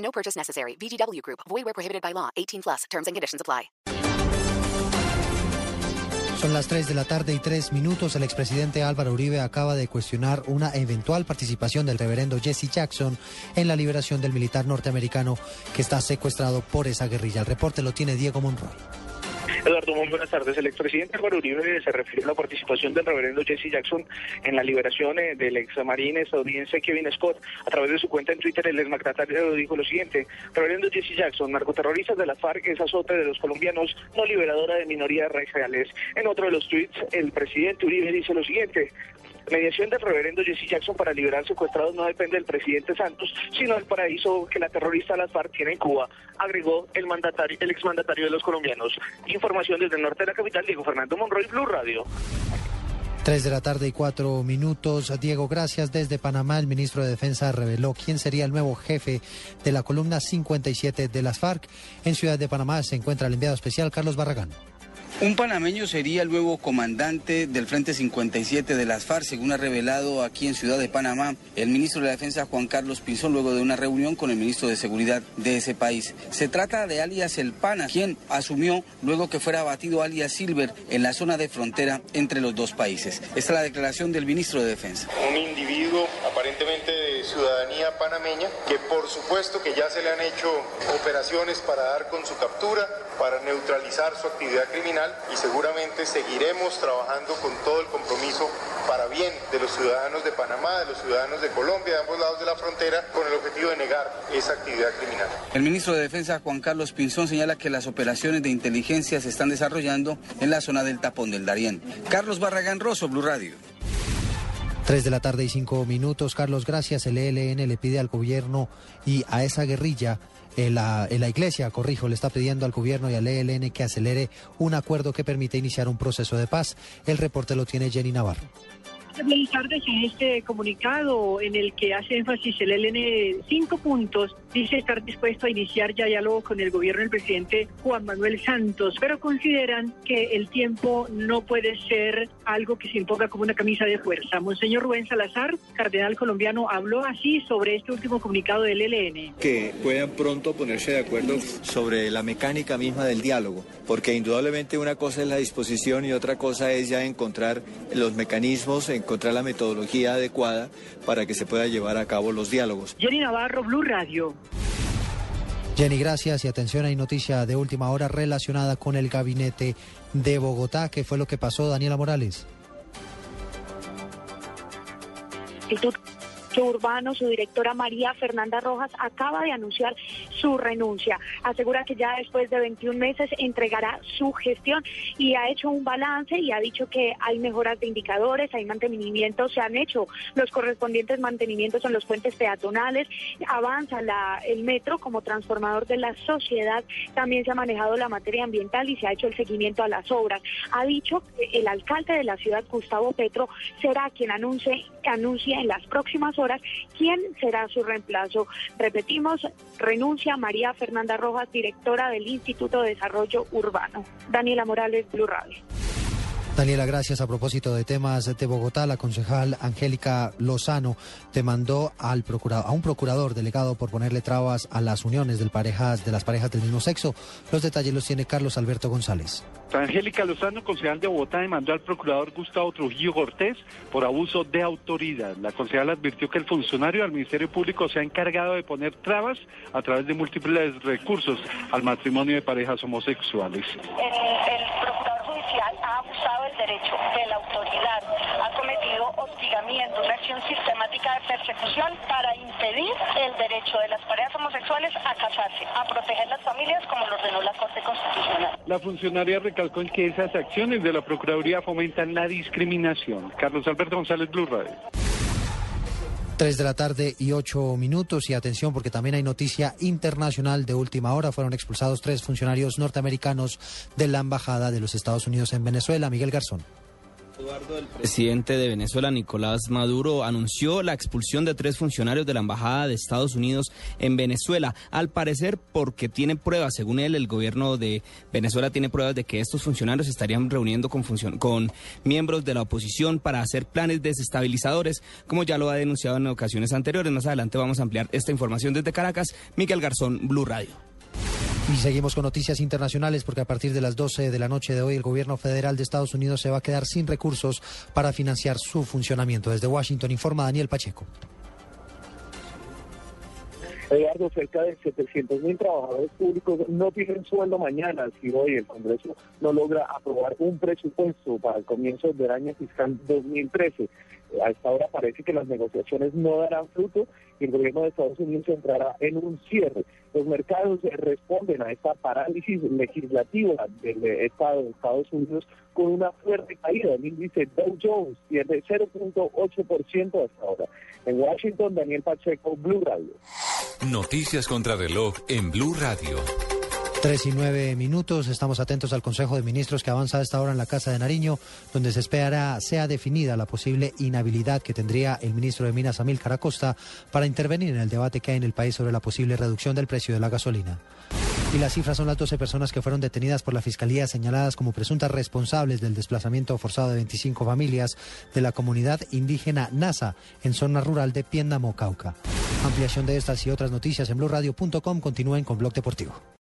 No purchase necessary. VGW Group. Void where prohibited by law. 18 plus. Terms and conditions apply. Son las 3 de la tarde y 3 minutos. El expresidente Álvaro Uribe acaba de cuestionar una eventual participación del reverendo Jesse Jackson en la liberación del militar norteamericano que está secuestrado por esa guerrilla. El reporte lo tiene Diego Monroy. Eduardo, muy buenas tardes. El expresidente Álvaro Uribe se refirió a la participación del reverendo Jesse Jackson en la liberación eh, del ex marín estadounidense Kevin Scott. A través de su cuenta en Twitter, el exmandatario dijo lo siguiente: Reverendo Jesse Jackson, narcoterrorista de la FARC, es azote de los colombianos, no liberadora de minorías raciales. En otro de los tweets, el presidente Uribe dice lo siguiente: mediación del reverendo Jesse Jackson para liberar secuestrados no depende del presidente Santos, sino del paraíso que la terrorista las FARC tiene en Cuba, agregó el mandatario, el exmandatario de los colombianos. Información desde el norte de la capital, Diego Fernando Monroy, Blue Radio. 3 de la tarde y 4 minutos. Diego, gracias. Desde Panamá, el ministro de Defensa reveló quién sería el nuevo jefe de la columna 57 de las FARC. En Ciudad de Panamá se encuentra el enviado especial Carlos Barragán. Un panameño sería el nuevo comandante del Frente 57 de las FARC, según ha revelado aquí en Ciudad de Panamá el ministro de la Defensa Juan Carlos Pinzón luego de una reunión con el ministro de Seguridad de ese país. Se trata de alias El Pana, quien asumió luego que fuera abatido alias Silver en la zona de frontera entre los dos países. Esta es la declaración del ministro de Defensa. Un individuo aparentemente de ciudadanía panameña que por supuesto que ya se le han hecho operaciones para dar con su captura, para neutralizar su actividad criminal y seguramente seguiremos trabajando con todo el compromiso para bien de los ciudadanos de Panamá, de los ciudadanos de Colombia, de ambos lados de la frontera, con el objetivo de negar esa actividad criminal. El ministro de Defensa, Juan Carlos Pinzón, señala que las operaciones de inteligencia se están desarrollando en la zona del tapón del Darién. Carlos Barragán Rosso, Blue Radio. 3 de la tarde y 5 minutos. Carlos, gracias. El ELN le pide al gobierno y a esa guerrilla la, en la, iglesia, corrijo, le está pidiendo al gobierno y al ELN que acelere un acuerdo que permita iniciar un proceso de paz. El reporte lo tiene Jenny Navarro. Tardes. En este comunicado en el que hace énfasis el ELN cinco puntos, dice estar dispuesto a iniciar ya diálogo con el gobierno del presidente Juan Manuel Santos, pero consideran que el tiempo no puede ser algo que se imponga como una camisa de fuerza. Monseñor Rubén Salazar, cardenal colombiano, habló así sobre este último comunicado del ELN. Que puedan pronto ponerse de acuerdo sobre la mecánica misma del diálogo, porque indudablemente una cosa es la disposición y otra cosa es ya encontrar los mecanismos, encontrar la metodología adecuada para que se pueda llevar a cabo los diálogos. Jenny Navarro, Blue Radio. Jenny, gracias y atención, hay noticia de última hora relacionada con el gabinete de Bogotá. ¿Qué fue lo que pasó, Daniela Morales? Urbano, su directora María Fernanda Rojas acaba de anunciar su renuncia. Asegura que ya después de 21 meses entregará su gestión y ha hecho un balance y ha dicho que hay mejoras de indicadores, hay mantenimientos, se han hecho los correspondientes mantenimientos en los puentes peatonales, avanza el metro como transformador de la sociedad, también se ha manejado la materia ambiental y se ha hecho el seguimiento a las obras. Ha dicho que el alcalde de la ciudad, Gustavo Petro, será quien anuncie, anuncie en las próximas horas quién será su reemplazo. Repetimos, renuncia María Fernanda Rojas, directora del Instituto de Desarrollo Urbano. Daniela Morales, Blue Radio. Daniela, gracias. A propósito de temas de Bogotá, la concejal Angélica Lozano te mandó al procurador, a un procurador delegado por ponerle trabas a las uniones de, parejas, de las parejas del mismo sexo. Los detalles los tiene Carlos Alberto González. Angélica Lozano, concejal de Bogotá, demandó al procurador Gustavo Trujillo Cortés por abuso de autoridad. La concejal advirtió que el funcionario del Ministerio Público se ha encargado de poner trabas a través de múltiples recursos al matrimonio de parejas homosexuales. El, el procurador judicial ha abusado del derecho de la autoridad, ha cometido hostigamiento, una acción sistemática de persecución para impedir el derecho de las parejas homosexuales a casarse, a proteger las familias como lo ordenó la Corte Constitucional. La funcionaria recalcó que esas acciones de la Procuraduría fomentan la discriminación. Carlos Alberto González, Blue Radio. Tres de la tarde y ocho minutos y atención porque también hay noticia internacional de última hora. Fueron expulsados tres funcionarios norteamericanos de la Embajada de los Estados Unidos en Venezuela. Miguel Garzón. El presidente de Venezuela, Nicolás Maduro, anunció la expulsión de tres funcionarios de la Embajada de Estados Unidos en Venezuela, al parecer porque tiene pruebas, según él, el gobierno de Venezuela tiene pruebas de que estos funcionarios estarían reuniendo con, con miembros de la oposición para hacer planes desestabilizadores, como ya lo ha denunciado en ocasiones anteriores. Más adelante vamos a ampliar esta información desde Caracas. Miguel Garzón, Blue Radio. Y seguimos con noticias internacionales porque a partir de las 12 de la noche de hoy el gobierno federal de Estados Unidos se va a quedar sin recursos para financiar su funcionamiento. Desde Washington informa Daniel Pacheco. Eduardo, cerca de 700 mil trabajadores públicos no tienen sueldo mañana si hoy el Congreso no logra aprobar un presupuesto para el comienzo del año fiscal 2013. A esta hora parece que las negociaciones no darán fruto y el gobierno de Estados Unidos entrará en un cierre. Los mercados responden a esta parálisis legislativa del Estado de Estados Unidos con una fuerte caída. El índice Dow Jones pierde 0.8% hasta ahora. En Washington, Daniel Pacheco, Blue Radio. Noticias contra reloj en Blue Radio. Tres y nueve minutos. Estamos atentos al Consejo de Ministros que avanza a esta hora en la Casa de Nariño, donde se espera sea definida la posible inhabilidad que tendría el ministro de Minas, Amil Caracosta, para intervenir en el debate que hay en el país sobre la posible reducción del precio de la gasolina. Y las cifras son las 12 personas que fueron detenidas por la Fiscalía señaladas como presuntas responsables del desplazamiento forzado de 25 familias de la comunidad indígena NASA en zona rural de Piendamo, Cauca. Ampliación de estas y otras noticias en blurradio.com. Continúen con Blog Deportivo.